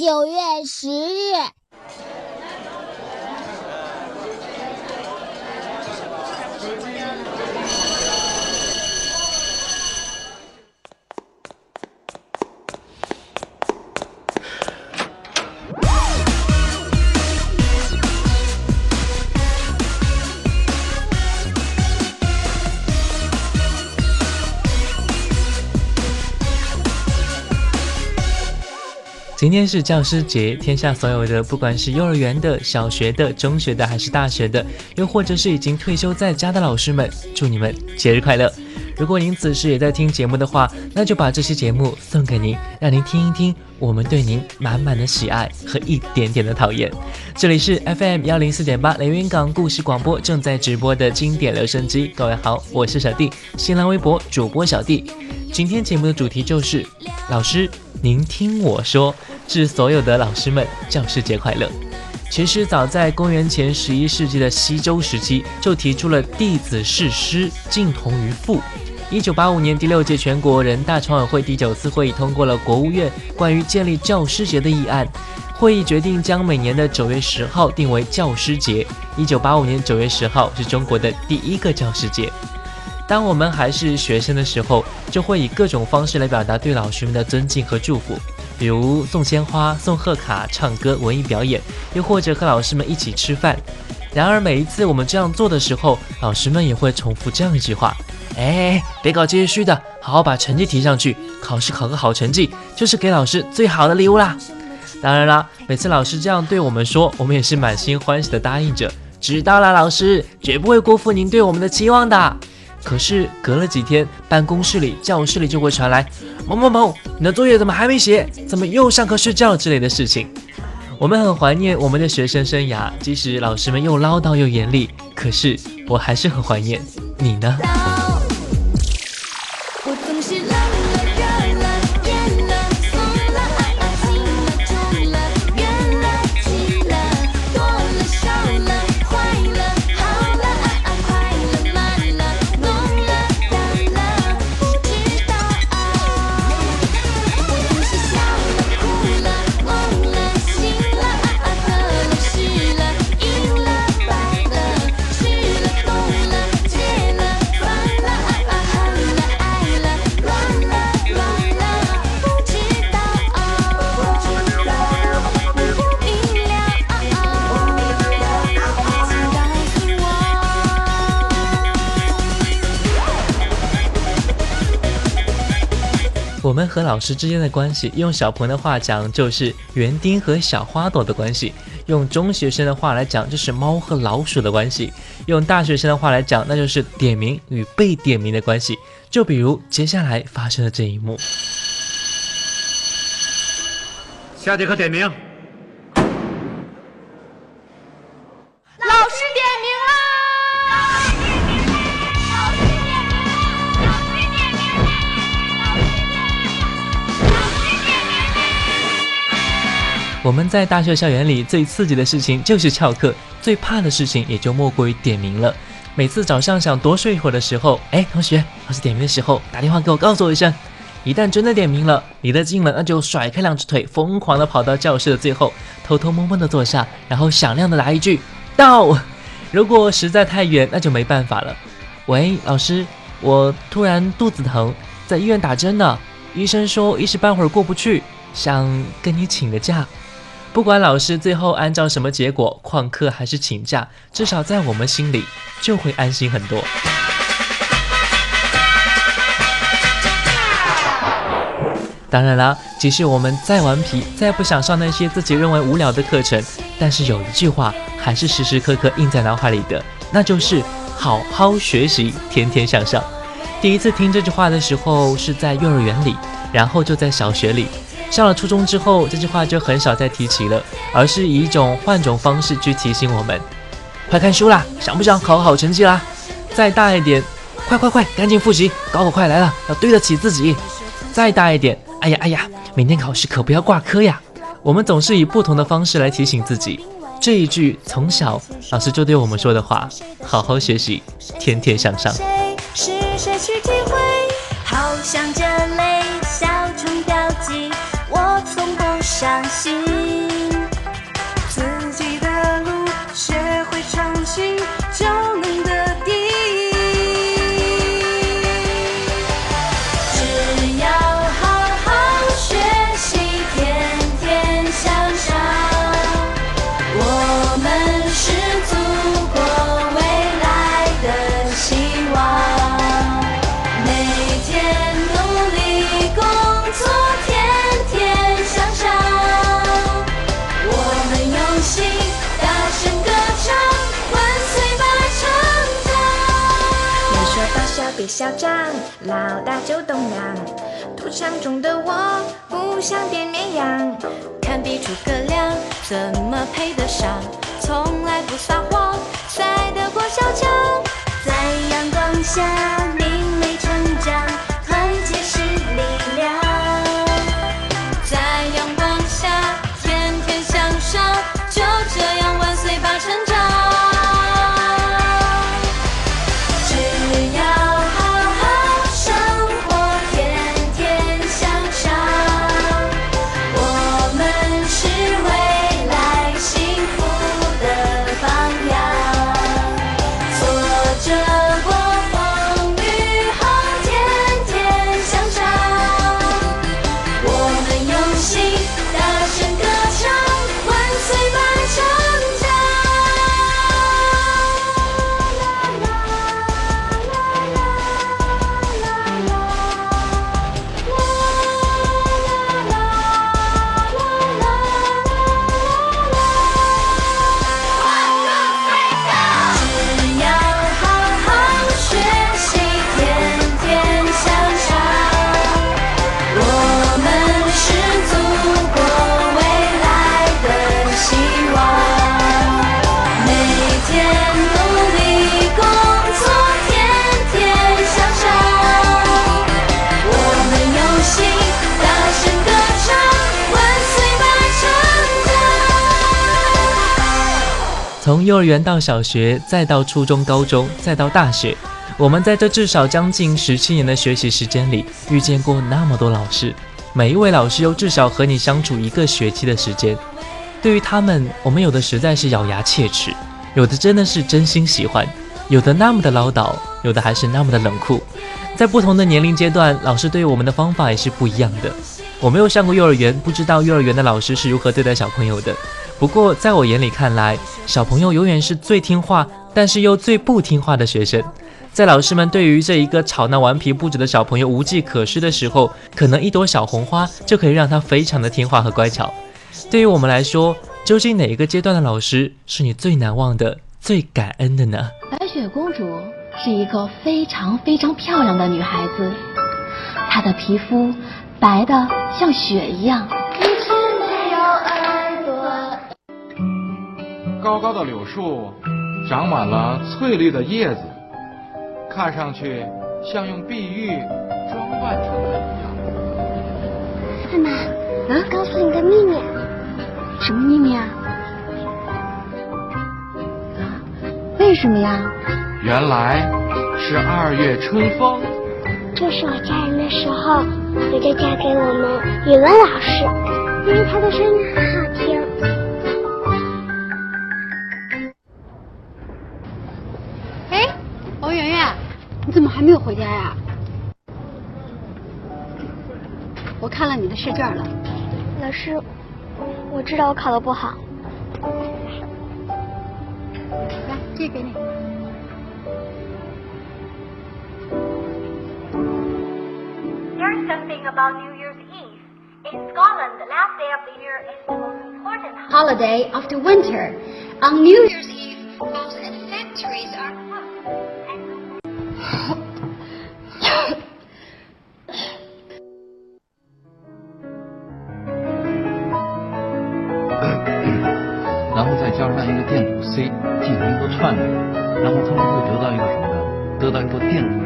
九月十日。今天是教师节，天下所有的，不管是幼儿园的、小学的、中学的，还是大学的，又或者是已经退休在家的老师们，祝你们节日快乐！如果您此时也在听节目的话，那就把这期节目送给您，让您听一听我们对您满满的喜爱和一点点的讨厌。这里是 FM 幺零四点八连云港故事广播正在直播的经典留声机，各位好，我是小弟，新浪微博主播小弟。今天节目的主题就是老师，您听我说。致所有的老师们，教师节快乐！其实早在公元前十一世纪的西周时期，就提出了弟子事师，敬同于父。一九八五年第六届全国人大常委会第九次会议通过了国务院关于建立教师节的议案，会议决定将每年的九月十号定为教师节。一九八五年九月十号是中国的第一个教师节。当我们还是学生的时候，就会以各种方式来表达对老师们的尊敬和祝福。比如送鲜花、送贺卡、唱歌、文艺表演，又或者和老师们一起吃饭。然而每一次我们这样做的时候，老师们也会重复这样一句话：“哎，别搞这些虚的，好好把成绩提上去。考试考个好成绩，就是给老师最好的礼物啦。”当然啦，每次老师这样对我们说，我们也是满心欢喜的答应着：“知道了，老师，绝不会辜负您对我们的期望的。”可是隔了几天，办公室里、教室里就会传来某某某，你的作业怎么还没写？怎么又上课睡觉之类的事情。我们很怀念我们的学生生涯，即使老师们又唠叨又严厉，可是我还是很怀念。你呢？老师之间的关系，用小鹏的话讲就是园丁和小花朵的关系；用中学生的话来讲就是猫和老鼠的关系；用大学生的话来讲，那就是点名与被点名的关系。就比如接下来发生的这一幕，下节课点名。我们在大学校园里最刺激的事情就是翘课，最怕的事情也就莫过于点名了。每次早上想多睡一会儿的时候，哎，同学，老师点名的时候打电话给我，告诉我一声。一旦真的点名了，离得近了，那就甩开两只腿，疯狂的跑到教室的最后，偷偷摸摸的坐下，然后响亮的来一句到。如果实在太远，那就没办法了。喂，老师，我突然肚子疼，在医院打针呢，医生说一时半会儿过不去，想跟你请个假。不管老师最后按照什么结果旷课还是请假，至少在我们心里就会安心很多。当然啦，即使我们再顽皮，再不想上那些自己认为无聊的课程，但是有一句话还是时时刻刻印在脑海里的，那就是好好学习，天天向上。第一次听这句话的时候是在幼儿园里，然后就在小学里。上了初中之后，这句话就很少再提起了，而是以一种换种方式去提醒我们：快看书啦，想不想考好成绩啦？再大一点，快快快，赶紧复习，高考快来了，要对得起自己。再大一点，哎呀哎呀，明天考试可不要挂科呀。我们总是以不同的方式来提醒自己，这一句从小老师就对我们说的话：好好学习，天天向上。是谁去体会？好像这类相信。别嚣张，老大就懂养。赌场中的我不想变绵羊，看比诸葛亮怎么配得上，从来不撒谎，赛得过小强。在阳光下明从幼儿园到小学，再到初中、高中，再到大学，我们在这至少将近十七年的学习时间里，遇见过那么多老师，每一位老师又至少和你相处一个学期的时间。对于他们，我们有的实在是咬牙切齿，有的真的是真心喜欢，有的那么的唠叨，有的还是那么的冷酷。在不同的年龄阶段，老师对于我们的方法也是不一样的。我没有上过幼儿园，不知道幼儿园的老师是如何对待小朋友的。不过在我眼里看来，小朋友永远是最听话，但是又最不听话的学生。在老师们对于这一个吵闹顽皮不止的小朋友无计可施的时候，可能一朵小红花就可以让他非常的听话和乖巧。对于我们来说，究竟哪一个阶段的老师是你最难忘的、最感恩的呢？白雪公主是一个非常非常漂亮的女孩子，她的皮肤白的像雪一样。高高的柳树长满了翠绿的叶子，看上去像用碧玉装扮成的一样。妈妈，我告诉你个秘密，什么秘密啊？为什么呀？原来是二月春风。这是我嫁人的时候，我就嫁给我们语文老师，因为他的声音很好听。还没有回家呀？我看了你的试卷了。老师，我知道我考的不好。来，这个给你。Here's something about New Year's Eve. In Scotland, the last day of the year is the most important Holiday of the winter. On New Year's Eve, 然后再加上一个电阻 C 进行一个串联，然后他们会得到一个什么呢？得到一个电阻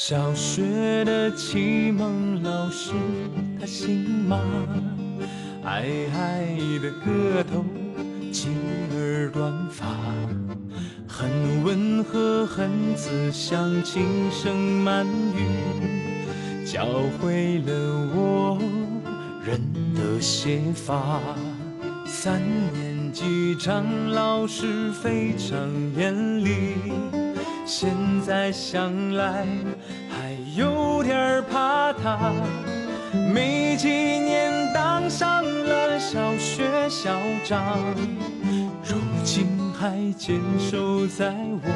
小学的启蒙老师，他姓马，矮矮的个头，金儿短发，很温和，很慈祥，轻声慢语，教会了我人的写法。三年级张老师非常严厉，现在想来还。有点怕他，没几年当上了小学校长，如今还坚守在我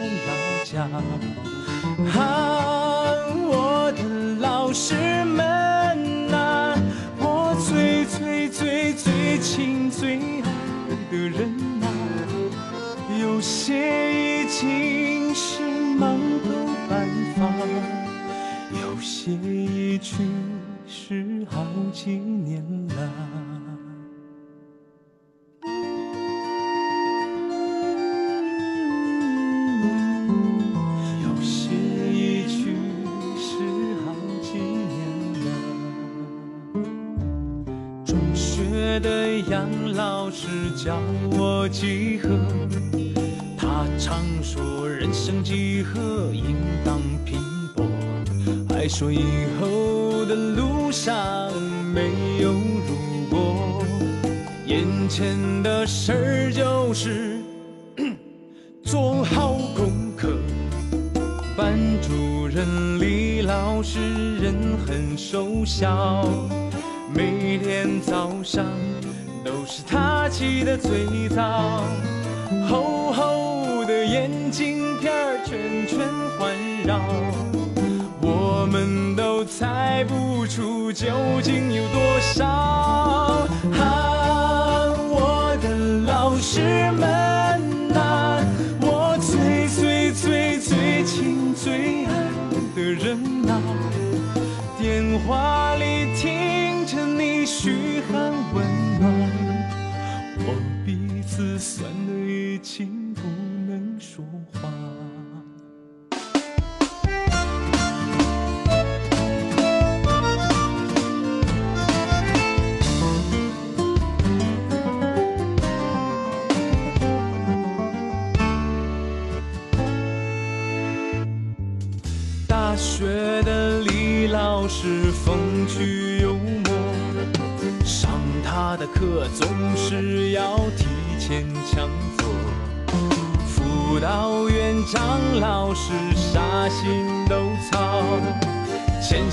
的老家。啊，我的老师们呐，我最最最最亲最爱的人去世好几年了，有些已去世好几年了。中学的杨老师教我几何，他常说人生几何应当拼搏。还说以后的路上没有如果，眼前的事儿就是 做好功课。班主任李老师人很瘦小，每天早上都是他起的最早，厚厚的眼镜片儿圈圈环究竟有多少。啊，我的老师们呐，我最最最最亲最爱的人呐，电话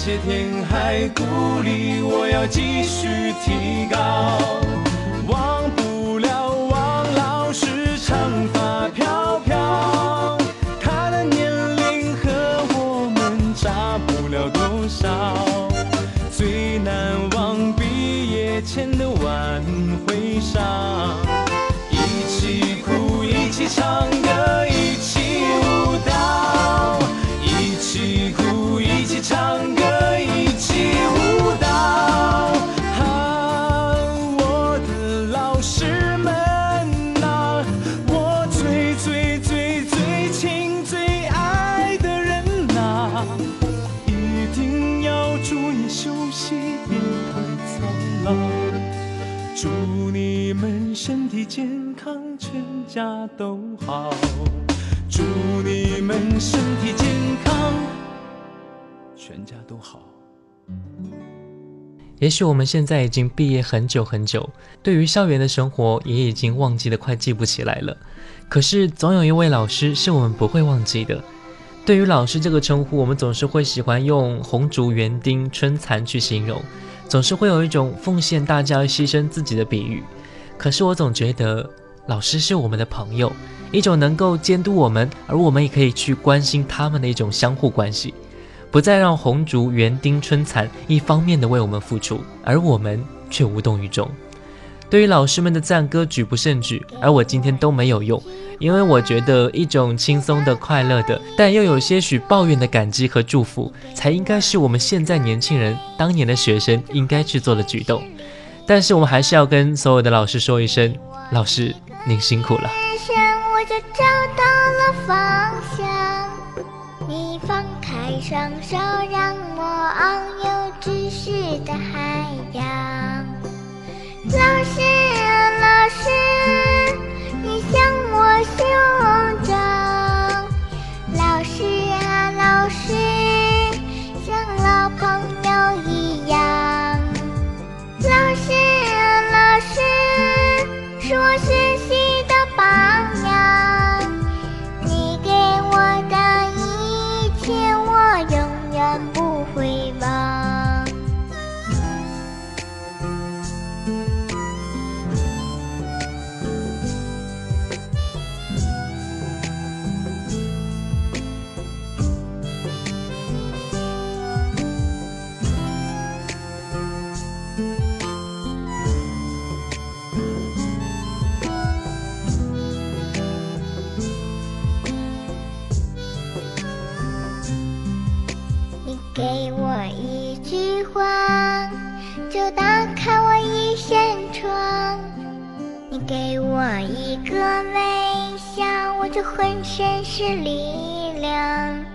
前些天还鼓励我要继续提高。健康，全家都好。祝你们身体健康，全家都好。也许我们现在已经毕业很久很久，对于校园的生活也已经忘记的快记不起来了。可是总有一位老师是我们不会忘记的。对于老师这个称呼，我们总是会喜欢用红烛园丁春蚕去形容，总是会有一种奉献大家牺牲自己的比喻。可是我总觉得老师是我们的朋友，一种能够监督我们，而我们也可以去关心他们的一种相互关系，不再让红烛园丁春蚕一方面的为我们付出，而我们却无动于衷。对于老师们的赞歌举不胜举，而我今天都没有用，因为我觉得一种轻松的、快乐的，但又有些许抱怨的感激和祝福，才应该是我们现在年轻人、当年的学生应该去做的举动。但是我们还是要跟所有的老师说一声，老师您辛苦了。人生我就找到了方向，你放开双手，让我遨游知识的海洋。老师啊，老师，你像我胸膛。我是你的宝身是力量。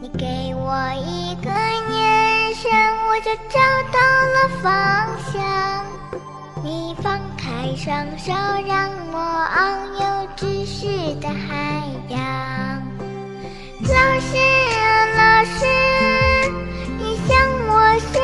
你给我一个眼神，我就找到了方向。你放开双手，让我遨游知识的海洋。老师啊，老师，你像我胸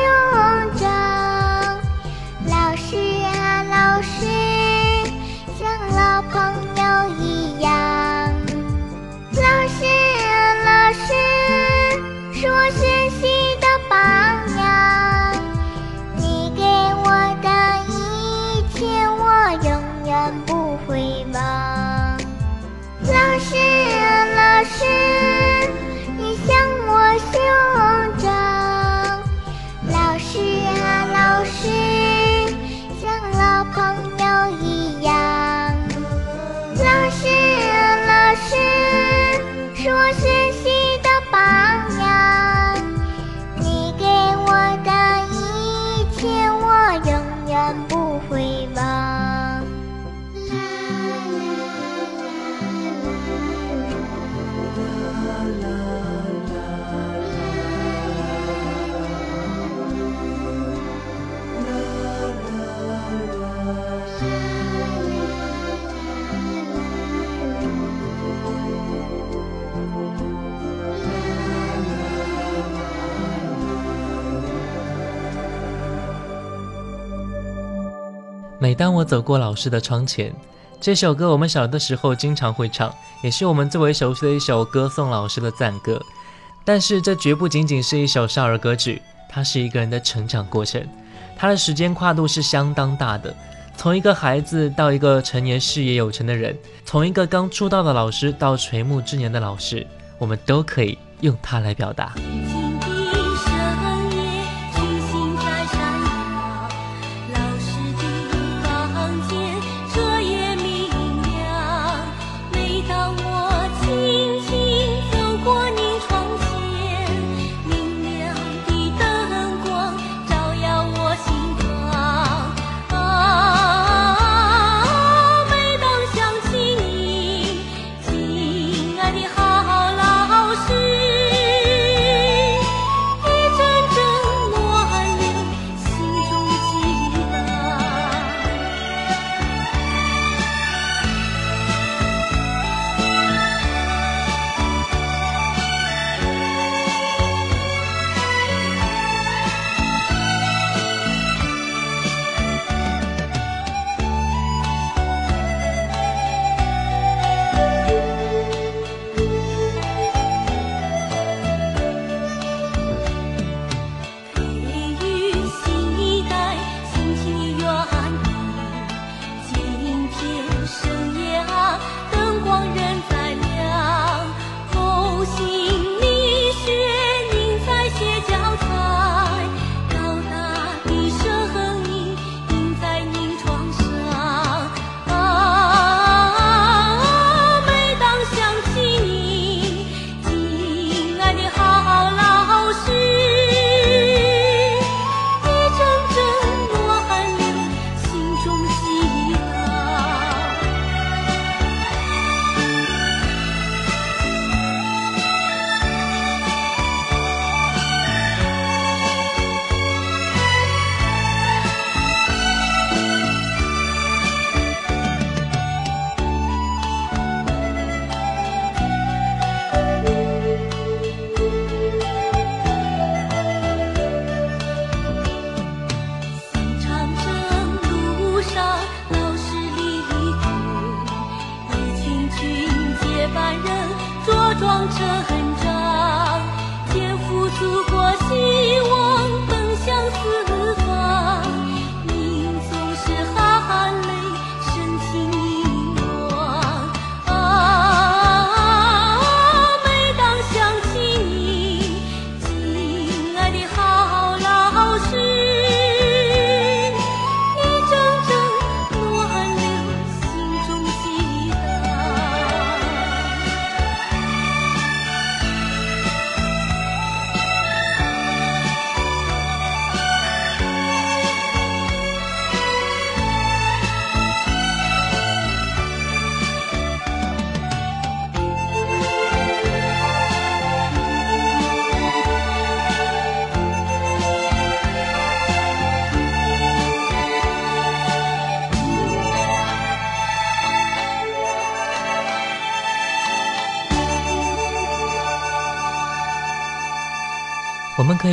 每当我走过老师的窗前，这首歌我们小的时候经常会唱，也是我们最为熟悉的一首歌颂老师的赞歌。但是这绝不仅仅是一首少儿歌曲，它是一个人的成长过程，它的时间跨度是相当大的。从一个孩子到一个成年事业有成的人，从一个刚出道的老师到垂暮之年的老师，我们都可以用它来表达。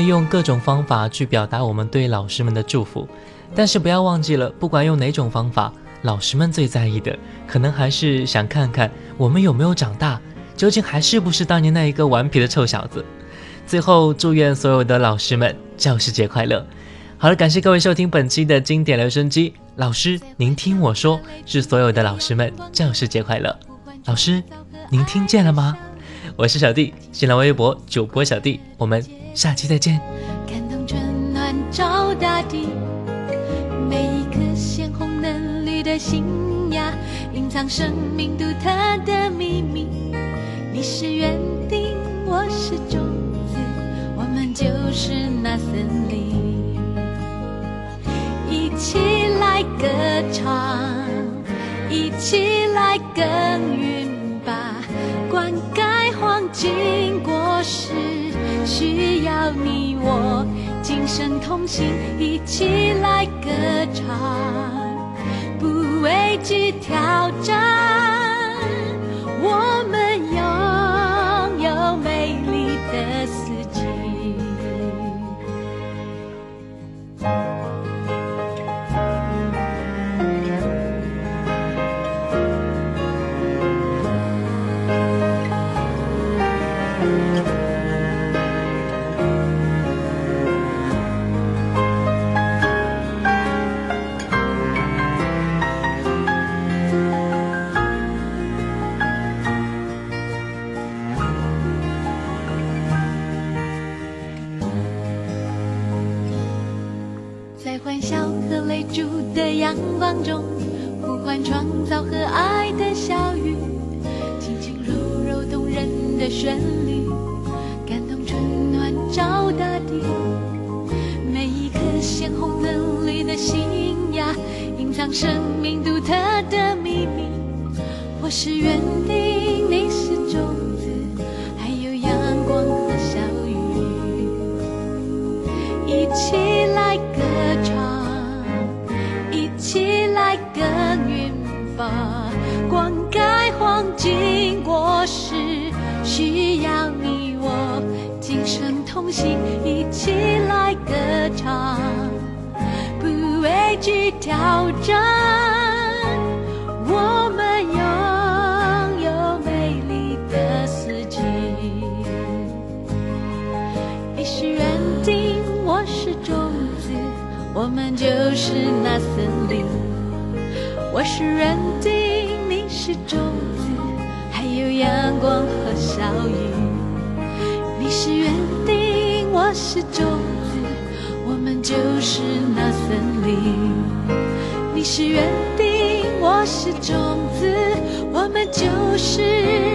用各种方法去表达我们对老师们的祝福，但是不要忘记了，不管用哪种方法，老师们最在意的，可能还是想看看我们有没有长大，究竟还是不是当年那一个顽皮的臭小子。最后，祝愿所有的老师们教师节快乐！好了，感谢各位收听本期的经典留声机。老师，您听我说，祝所有的老师们教师节快乐！老师，您听见了吗？我是小弟，新浪微博主播小弟，我们下期再见。感动春暖照大地，每一颗鲜红嫩绿的新芽，隐藏生命独特的秘密。你是园丁，我是种子，我们就是那森林。一起来歌唱，一起来耕耘把，灌溉黄金果实，需要你我今生同行，一起来歌唱，不畏惧挑战，我和泪珠的阳光中，呼唤创造和爱的小雨，轻轻柔柔动人的旋律，感动春暖照大地。每一颗鲜红嫩绿的新芽，隐藏生命独特的秘密。我是园丁，吧，灌溉黄金果实，需要你我今生同行，一起来歌唱，不畏惧挑战，种子，还有阳光和小雨。你是园丁，我是种子，我们就是那森林。你是园丁，我是种子，我们就是。